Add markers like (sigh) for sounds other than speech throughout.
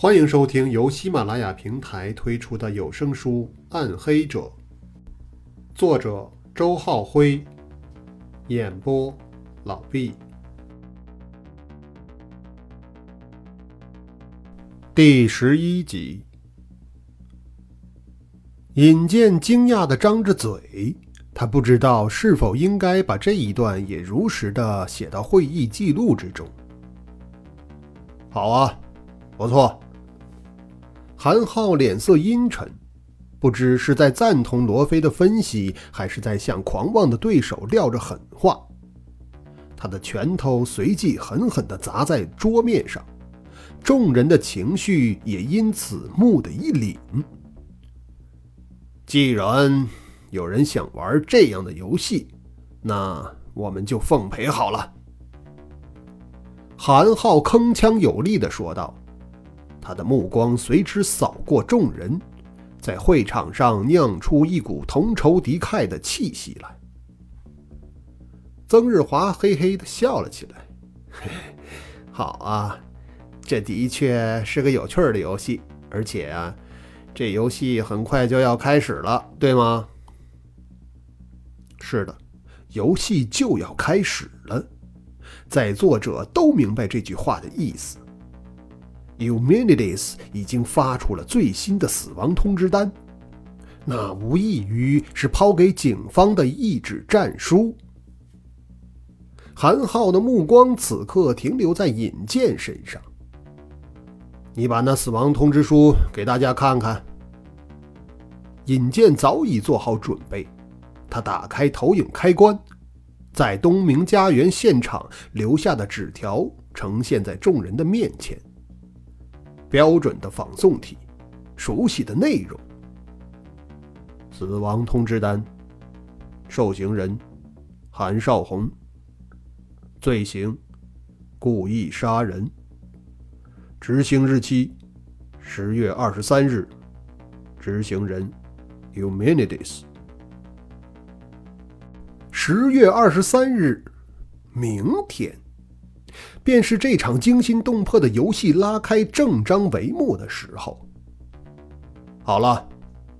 欢迎收听由喜马拉雅平台推出的有声书《暗黑者》，作者周浩辉，演播老毕。第十一集，尹健惊讶的张着嘴，他不知道是否应该把这一段也如实的写到会议记录之中。好啊，不错。韩浩脸色阴沉，不知是在赞同罗非的分析，还是在向狂妄的对手撂着狠话。他的拳头随即狠狠地砸在桌面上，众人的情绪也因此蓦地一凛。既然有人想玩这样的游戏，那我们就奉陪好了。韩浩铿锵有力地说道，他的目光随之扫过众人，在会场上酿出一股同仇敌忾的气息来。曾日华嘿嘿的笑了起来：“ (laughs) 好啊，这的确是个有趣的游戏，而且啊，这游戏很快就要开始了，对吗？”“是的，游戏就要开始了。”在座者都明白这句话的意思。Humanities 已经发出了最新的死亡通知单，那无异于是抛给警方的一纸战书。韩浩的目光此刻停留在尹健身上。你把那死亡通知书给大家看看。尹健早已做好准备，他打开投影开关。在东明家园现场留下的纸条呈现在众人的面前。标准的仿宋体，熟悉的内容。死亡通知单，受刑人韩少红，罪行故意杀人，执行日期十月二十三日，执行人 Humanities。十月二十三日，明天，便是这场惊心动魄的游戏拉开正章帷幕的时候。好了，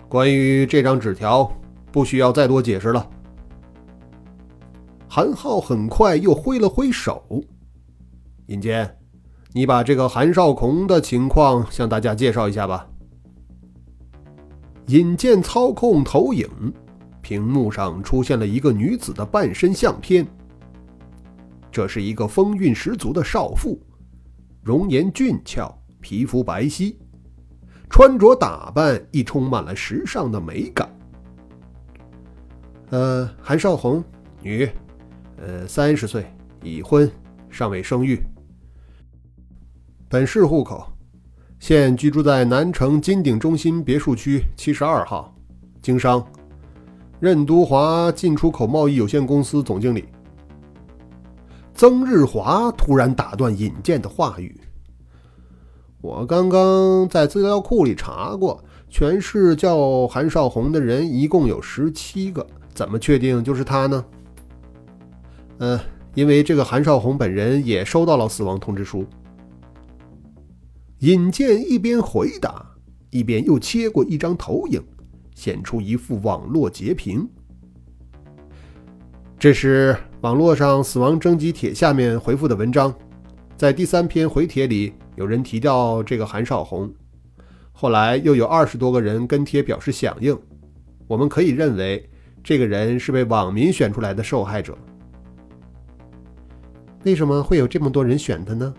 关于这张纸条，不需要再多解释了。韩浩很快又挥了挥手：“尹坚，你把这个韩少孔的情况向大家介绍一下吧。”尹健操控投影。屏幕上出现了一个女子的半身相片。这是一个风韵十足的少妇，容颜俊俏，皮肤白皙，穿着打扮亦充满了时尚的美感。呃，韩少红，女，呃，三十岁，已婚，尚未生育。本市户口，现居住在南城金鼎中心别墅区七十二号，经商。任都华进出口贸易有限公司总经理曾日华突然打断尹健的话语：“我刚刚在资料库里查过，全市叫韩少红的人一共有十七个，怎么确定就是他呢？”“嗯，因为这个韩少红本人也收到了死亡通知书。”尹健一边回答，一边又切过一张投影。显出一幅网络截屏，这是网络上死亡征集帖下面回复的文章。在第三篇回帖里，有人提到这个韩少红，后来又有二十多个人跟帖表示响应。我们可以认为，这个人是被网民选出来的受害者。为什么会有这么多人选他呢？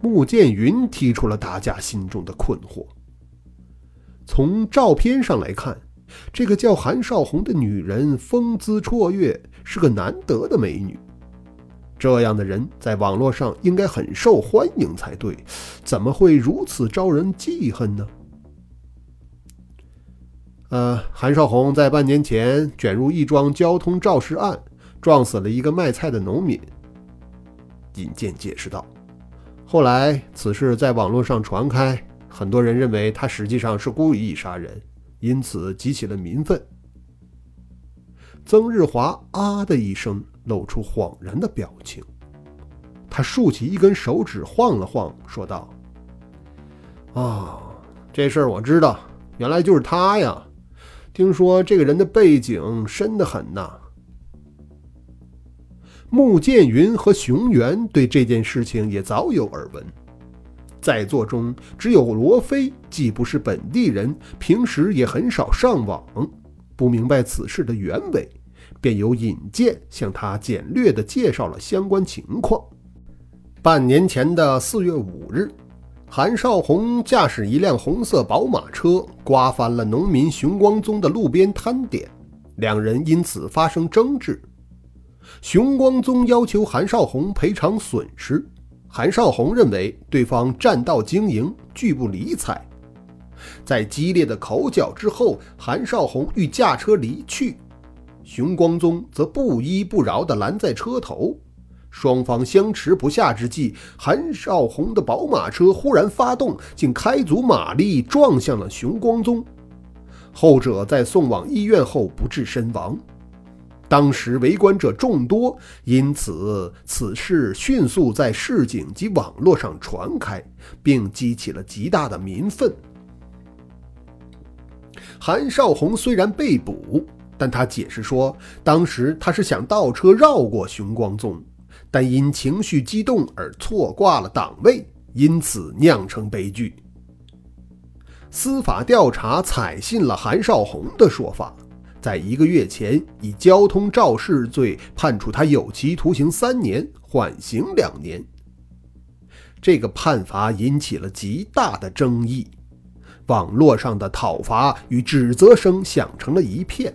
穆剑云提出了大家心中的困惑。从照片上来看，这个叫韩少红的女人风姿绰约，是个难得的美女。这样的人在网络上应该很受欢迎才对，怎么会如此招人记恨呢？呃，韩少红在半年前卷入一桩交通肇事案，撞死了一个卖菜的农民。尹健解释道。后来此事在网络上传开。很多人认为他实际上是故意杀人，因此激起了民愤。曾日华啊的一声，露出恍然的表情。他竖起一根手指晃了晃，说道：“哦，这事儿我知道，原来就是他呀！听说这个人的背景深得很呐。穆剑云和熊原对这件事情也早有耳闻，在座中只有罗非既不是本地人，平时也很少上网，不明白此事的原委，便由尹健向他简略地介绍了相关情况。半年前的四月五日，韩少红驾驶一辆红色宝马车，刮翻了农民熊光宗的路边摊点，两人因此发生争执。熊光宗要求韩少红赔偿损失，韩少红认为对方占道经营，拒不理睬。在激烈的口角之后，韩少红欲驾车离去，熊光宗则不依不饶地拦在车头。双方相持不下之际，韩少红的宝马车忽然发动，竟开足马力撞向了熊光宗，后者在送往医院后不治身亡。当时围观者众多，因此此事迅速在市井及网络上传开，并激起了极大的民愤。韩少红虽然被捕，但他解释说，当时他是想倒车绕过熊光宗，但因情绪激动而错挂了档位，因此酿成悲剧。司法调查采信了韩少红的说法。在一个月前，以交通肇事罪判处他有期徒刑三年，缓刑两年。这个判罚引起了极大的争议，网络上的讨伐与指责声响成了一片。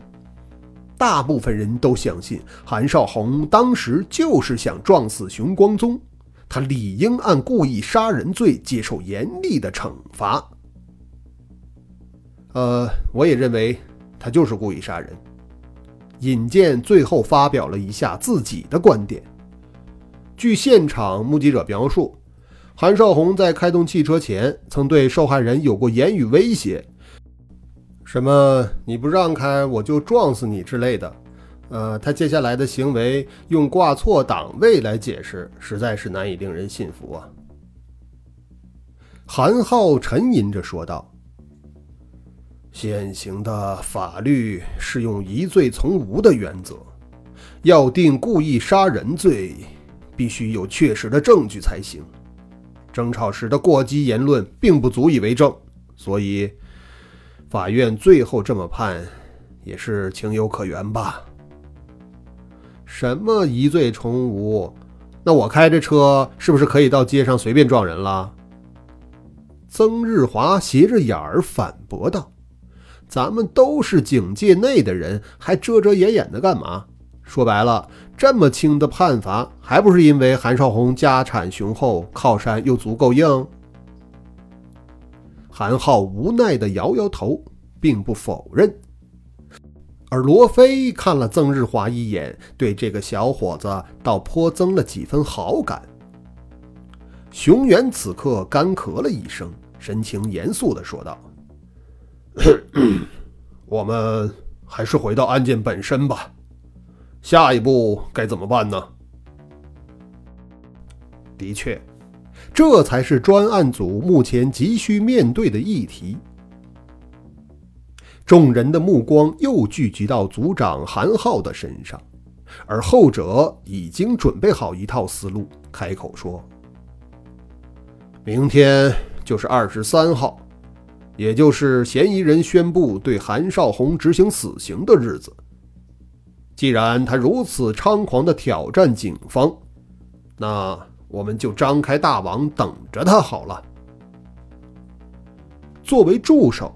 大部分人都相信韩少红当时就是想撞死熊光宗，他理应按故意杀人罪接受严厉的惩罚。呃，我也认为。他就是故意杀人。尹健最后发表了一下自己的观点。据现场目击者描述，韩少红在开动汽车前曾对受害人有过言语威胁，什么“你不让开，我就撞死你”之类的。呃，他接下来的行为用挂错档位来解释，实在是难以令人信服啊。韩浩沉吟着说道。现行的法律是用疑罪从无的原则，要定故意杀人罪，必须有确实的证据才行。争吵时的过激言论并不足以为证，所以法院最后这么判，也是情有可原吧？什么疑罪从无？那我开着车是不是可以到街上随便撞人了？曾日华斜着眼儿反驳道。咱们都是警界内的人，还遮遮掩掩的干嘛？说白了，这么轻的判罚，还不是因为韩少红家产雄厚，靠山又足够硬？韩浩无奈地摇摇头，并不否认。而罗非看了曾日华一眼，对这个小伙子倒颇增了几分好感。熊原此刻干咳了一声，神情严肃地说道。(coughs) 我们还是回到案件本身吧。下一步该怎么办呢？的确，这才是专案组目前急需面对的议题。众人的目光又聚集到组长韩浩的身上，而后者已经准备好一套思路，开口说：“明天就是二十三号。”也就是嫌疑人宣布对韩少红执行死刑的日子。既然他如此猖狂地挑战警方，那我们就张开大网等着他好了。作为助手，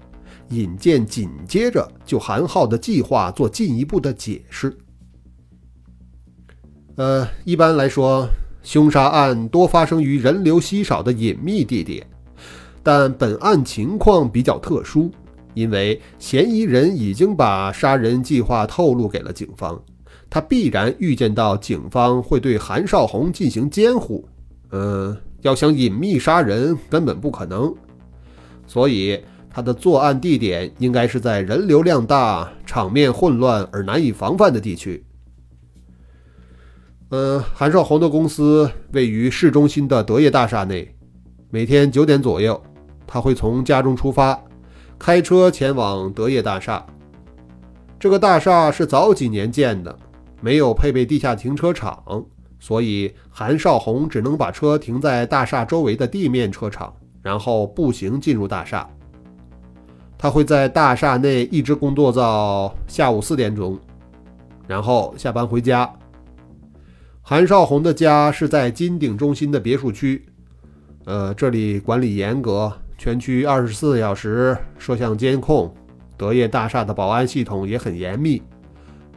尹健紧接着就韩浩的计划做进一步的解释。呃，一般来说，凶杀案多发生于人流稀少的隐秘地点。但本案情况比较特殊，因为嫌疑人已经把杀人计划透露给了警方，他必然预见到警方会对韩少红进行监护，嗯，要想隐秘杀人根本不可能，所以他的作案地点应该是在人流量大、场面混乱而难以防范的地区。嗯，韩少红的公司位于市中心的德业大厦内，每天九点左右。他会从家中出发，开车前往德业大厦。这个大厦是早几年建的，没有配备地下停车场，所以韩少红只能把车停在大厦周围的地面车场，然后步行进入大厦。他会在大厦内一直工作到下午四点钟，然后下班回家。韩少红的家是在金鼎中心的别墅区，呃，这里管理严格，全区二十四小时摄像监控，德业大厦的保安系统也很严密，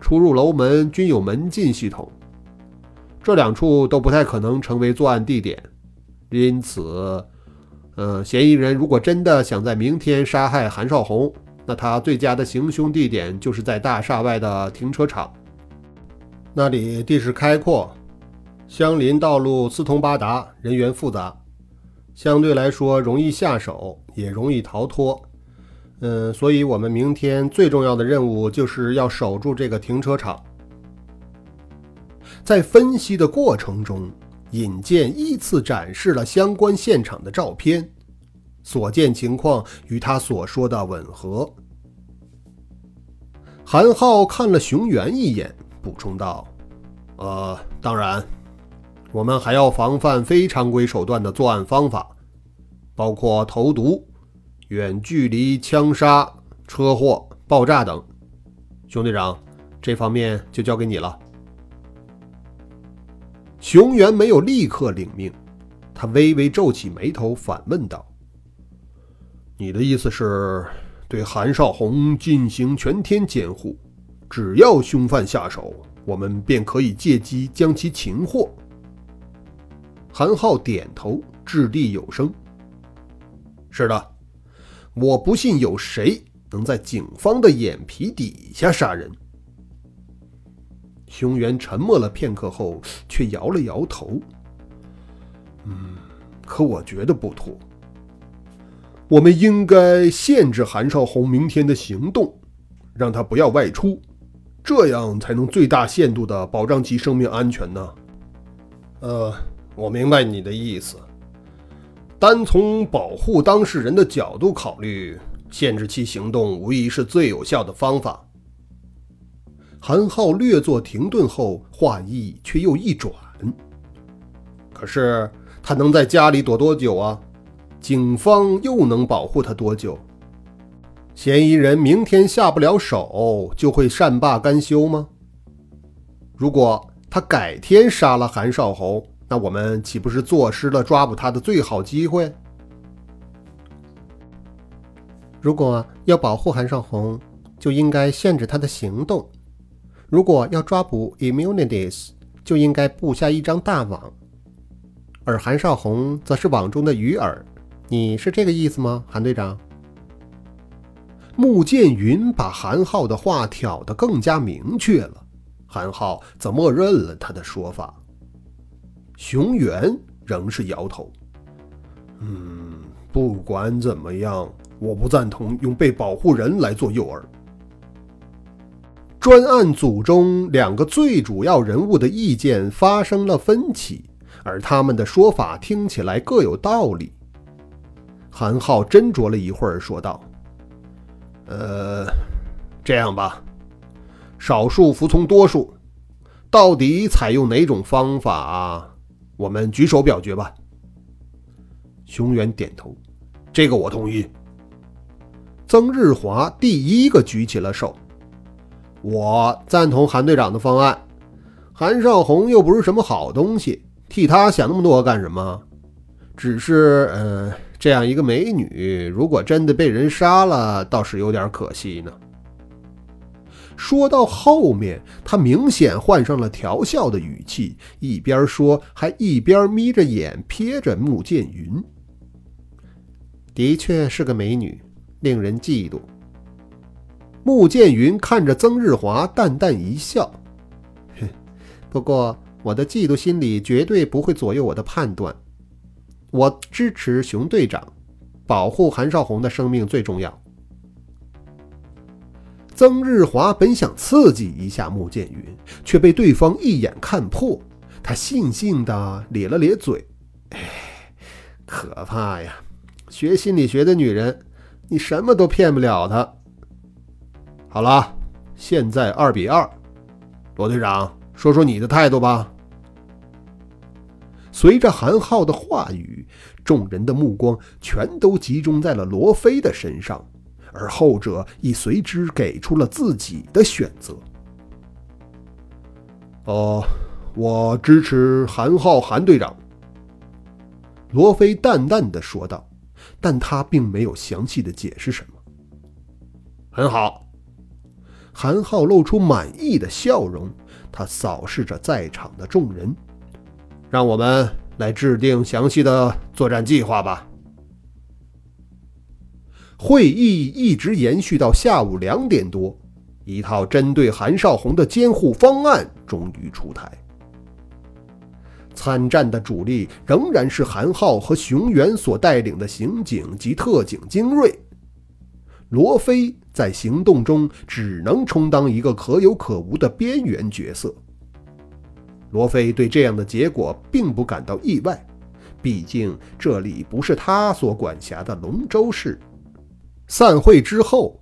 出入楼门均有门禁系统。这两处都不太可能成为作案地点，因此，呃，嫌疑人如果真的想在明天杀害韩少红，那他最佳的行凶地点就是在大厦外的停车场，那里地势开阔。相邻道路四通八达，人员复杂，相对来说容易下手，也容易逃脱。嗯，所以我们明天最重要的任务就是要守住这个停车场。在分析的过程中，尹健依次展示了相关现场的照片，所见情况与他所说的吻合。韩浩看了熊原一眼，补充道：“呃，当然。”我们还要防范非常规手段的作案方法，包括投毒、远距离枪杀、车祸、爆炸等。熊队长，这方面就交给你了。熊原没有立刻领命，他微微皱起眉头，反问道：“你的意思是，对韩少红进行全天监护，只要凶犯下手，我们便可以借机将其擒获？”韩浩点头，掷地有声：“是的，我不信有谁能在警方的眼皮底下杀人。”熊原沉默了片刻后，却摇了摇头：“嗯，可我觉得不妥。我们应该限制韩少红明天的行动，让他不要外出，这样才能最大限度的保障其生命安全呢。”呃。我明白你的意思。单从保护当事人的角度考虑，限制其行动无疑是最有效的方法。韩浩略作停顿后，话意却又一转。可是他能在家里躲多久啊？警方又能保护他多久？嫌疑人明天下不了手，就会善罢甘休吗？如果他改天杀了韩少侯？那我们岂不是坐失了抓捕他的最好机会？如果要保护韩少红，就应该限制他的行动；如果要抓捕 Immunities，就应该布下一张大网。而韩少红则是网中的鱼饵。你是这个意思吗，韩队长？穆剑云把韩浩的话挑得更加明确了，韩浩则默认了他的说法。熊原仍是摇头。嗯，不管怎么样，我不赞同用被保护人来做诱饵。专案组中两个最主要人物的意见发生了分歧，而他们的说法听起来各有道理。韩浩斟酌了一会儿，说道：“呃，这样吧，少数服从多数，到底采用哪种方法？”我们举手表决吧。熊原点头，这个我同意。曾日华第一个举起了手，我赞同韩队长的方案。韩少红又不是什么好东西，替他想那么多干什么？只是，呃，这样一个美女，如果真的被人杀了，倒是有点可惜呢。说到后面，他明显换上了调笑的语气，一边说还一边眯着眼瞥着穆剑云。的确是个美女，令人嫉妒。穆剑云看着曾日华，淡淡一笑：“哼，不过我的嫉妒心理绝对不会左右我的判断。我支持熊队长，保护韩少红的生命最重要。”曾日华本想刺激一下穆剑云，却被对方一眼看破。他悻悻地咧了咧嘴：“哎，可怕呀！学心理学的女人，你什么都骗不了她。好了，现在二比二，罗队长，说说你的态度吧。随着韩浩的话语，众人的目光全都集中在了罗非的身上，而后者亦随之给出了自己的选择。哦，我支持韩浩韩队长。罗非淡淡的说道，但他并没有详细的解释什么。很好，韩浩露出满意的笑容，他扫视着在场的众人，让我们来制定详细的作战计划吧。会议一直延续到下午两点多，一套针对韩少红的监护方案终于出台。参战的主力仍然是韩浩和熊原所带领的刑警及特警精锐，罗非在行动中只能充当一个可有可无的边缘角色。罗非对这样的结果并不感到意外，毕竟这里不是他所管辖的龙州市。散会之后，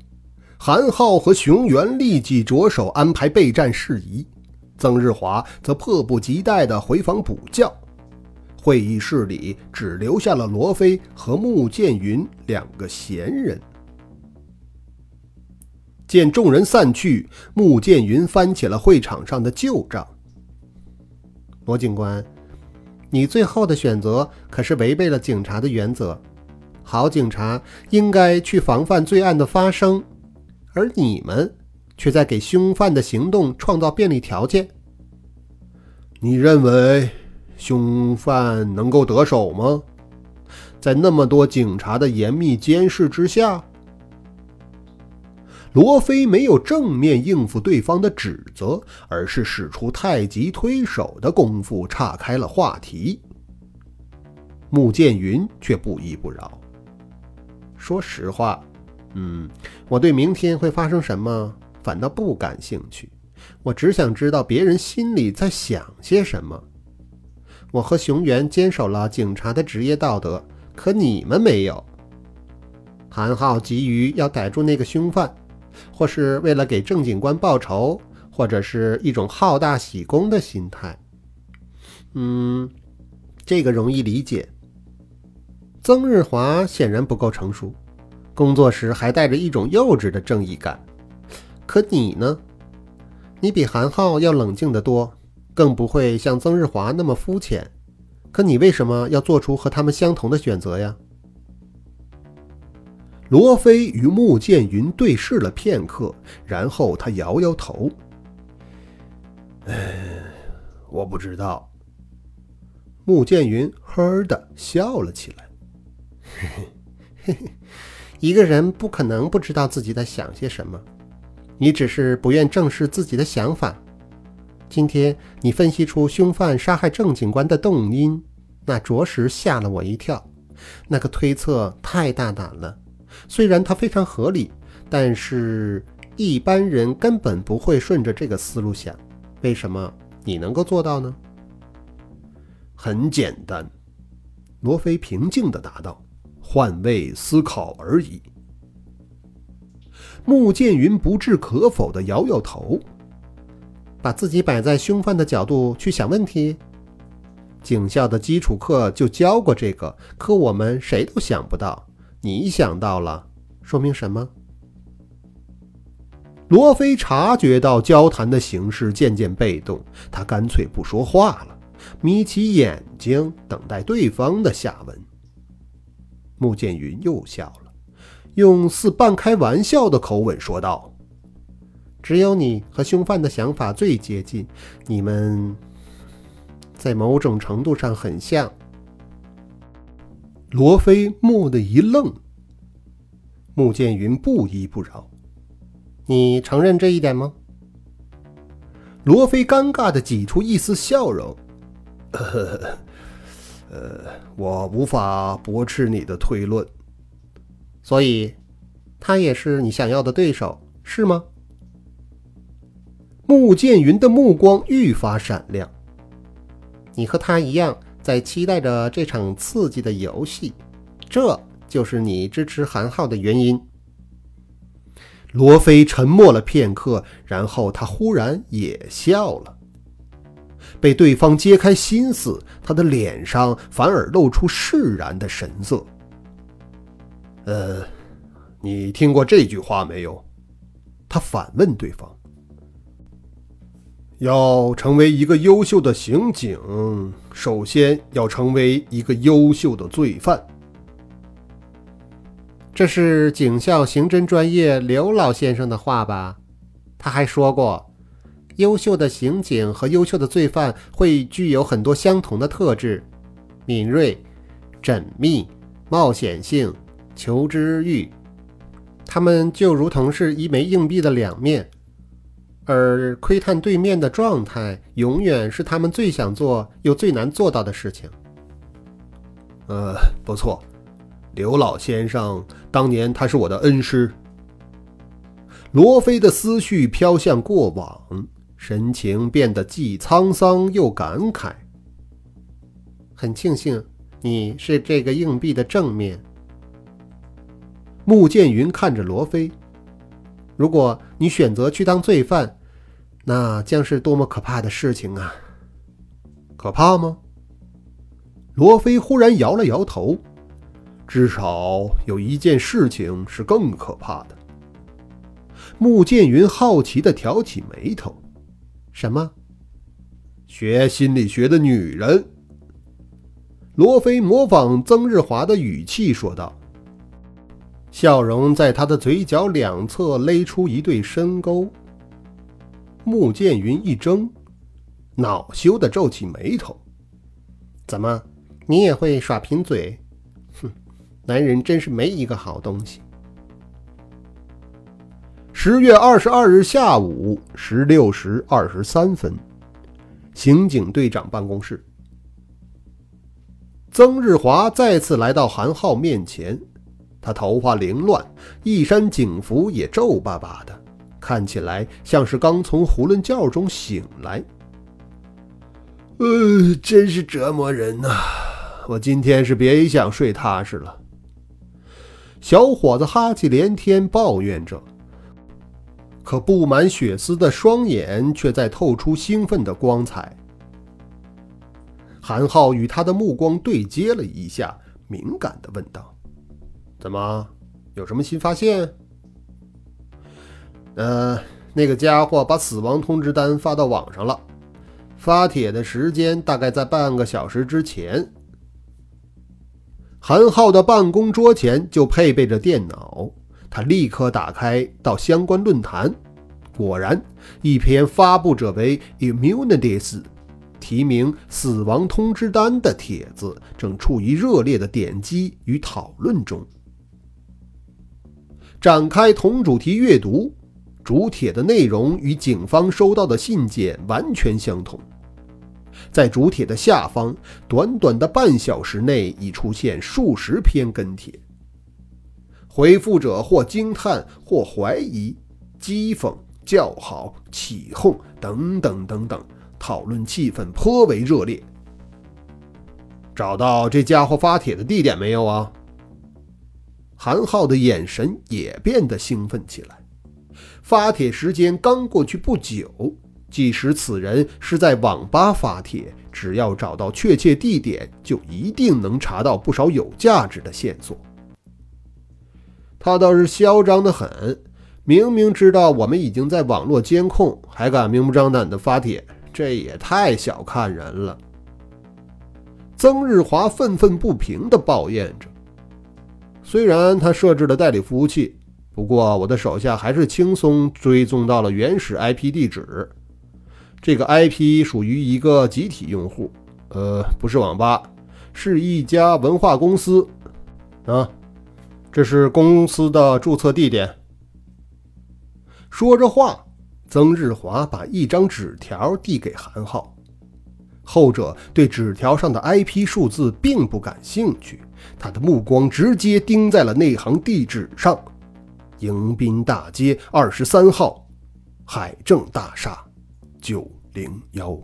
韩浩和熊原立即着手安排备战事宜。曾日华则迫不及待地回房补觉，会议室里只留下了罗非和穆剑云两个闲人。见众人散去，穆剑云翻起了会场上的旧账：“罗警官，你最后的选择可是违背了警察的原则。好警察应该去防范罪案的发生，而你们……”却在给凶犯的行动创造便利条件。你认为凶犯能够得手吗？在那么多警察的严密监视之下，罗非没有正面应付对方的指责，而是使出太极推手的功夫岔开了话题。穆剑云却不依不饶。说实话，嗯，我对明天会发生什么？反倒不感兴趣，我只想知道别人心里在想些什么。我和熊原坚守了警察的职业道德，可你们没有。韩浩急于要逮住那个凶犯，或是为了给郑警官报仇，或者是一种好大喜功的心态。嗯，这个容易理解。曾日华显然不够成熟，工作时还带着一种幼稚的正义感。可你呢？你比韩浩要冷静得多，更不会像曾日华那么肤浅。可你为什么要做出和他们相同的选择呀？罗非与穆剑云对视了片刻，然后他摇摇头：“哎，我不知道。”穆剑云呵的笑了起来：“，嘿 (laughs) 嘿一个人不可能不知道自己在想些什么。”你只是不愿正视自己的想法。今天你分析出凶犯杀害郑警官的动因，那着实吓了我一跳。那个推测太大胆了，虽然它非常合理，但是一般人根本不会顺着这个思路想。为什么你能够做到呢？很简单，罗非平静地答道：“换位思考而已。”穆剑云不置可否地摇摇头，把自己摆在凶犯的角度去想问题。警校的基础课就教过这个，可我们谁都想不到。你想到了，说明什么？罗非察觉到交谈的形势渐渐被动，他干脆不说话了，眯起眼睛等待对方的下文。穆剑云又笑了。用似半开玩笑的口吻说道：“只有你和凶犯的想法最接近，你们在某种程度上很像。”罗非蓦地一愣，穆剑云不依不饶：“你承认这一点吗？”罗非尴尬地挤出一丝笑容：“呵 (laughs) 呵呃，我无法驳斥你的推论。”所以，他也是你想要的对手，是吗？穆剑云的目光愈发闪亮。你和他一样，在期待着这场刺激的游戏，这就是你支持韩浩的原因。罗非沉默了片刻，然后他忽然也笑了。被对方揭开心思，他的脸上反而露出释然的神色。呃，你听过这句话没有？他反问对方。要成为一个优秀的刑警，首先要成为一个优秀的罪犯。这是警校刑侦专业刘老先生的话吧？他还说过，优秀的刑警和优秀的罪犯会具有很多相同的特质：敏锐、缜密、冒险性、求知欲。他们就如同是一枚硬币的两面。而窥探对面的状态，永远是他们最想做又最难做到的事情。呃，不错，刘老先生，当年他是我的恩师。罗非的思绪飘向过往，神情变得既沧桑又感慨。很庆幸你是这个硬币的正面。穆剑云看着罗非，如果你选择去当罪犯。那将是多么可怕的事情啊！可怕吗？罗非忽然摇了摇头。至少有一件事情是更可怕的。穆剑云好奇地挑起眉头：“什么？学心理学的女人？”罗非模仿曾日华的语气说道，笑容在他的嘴角两侧勒出一对深沟。穆剑云一怔，恼羞的皱起眉头：“怎么，你也会耍贫嘴？哼，男人真是没一个好东西。”十月二十二日下午十六时二十三分，刑警队长办公室，曾日华再次来到韩浩面前，他头发凌乱，一身警服也皱巴巴的。看起来像是刚从囫囵觉中醒来。呃，真是折磨人呐！我今天是别想睡踏实了。小伙子哈气连天，抱怨着，可布满血丝的双眼却在透出兴奋的光彩。韩浩与他的目光对接了一下，敏感地问道：“怎么，有什么新发现？”呃，那个家伙把死亡通知单发到网上了，发帖的时间大概在半个小时之前。韩浩的办公桌前就配备着电脑，他立刻打开到相关论坛，果然，一篇发布者为 Immunities，提名“死亡通知单”的帖子正处于热烈的点击与讨论中。展开同主题阅读。主帖的内容与警方收到的信件完全相同。在主帖的下方，短短的半小时内已出现数十篇跟帖，回复者或惊叹，或怀疑，讥讽、叫好、起哄等等等等，讨论气氛颇为热烈。找到这家伙发帖的地点没有啊？韩浩的眼神也变得兴奋起来。发帖时间刚过去不久，即使此人是在网吧发帖，只要找到确切地点，就一定能查到不少有价值的线索。他倒是嚣张得很，明明知道我们已经在网络监控，还敢明目张胆地发帖，这也太小看人了。曾日华愤愤不平地抱怨着，虽然他设置了代理服务器。不过，我的手下还是轻松追踪到了原始 IP 地址。这个 IP 属于一个集体用户，呃，不是网吧，是一家文化公司。啊，这是公司的注册地点。说着话，曾日华把一张纸条递给韩浩，后者对纸条上的 IP 数字并不感兴趣，他的目光直接盯在了那行地址上。迎宾大街二十三号，海政大厦九零幺。